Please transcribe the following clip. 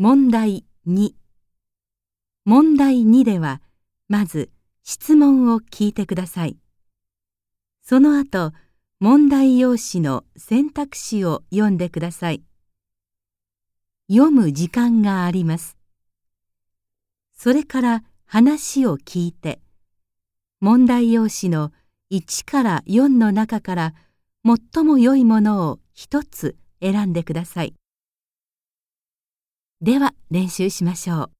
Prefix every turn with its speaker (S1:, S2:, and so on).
S1: 問題2問題2ではまず質問を聞いてください。その後問題用紙の選択肢を読んでください。読む時間があります。それから話を聞いて問題用紙の1から4の中から最も良いものを一つ選んでください。では練習しましょう。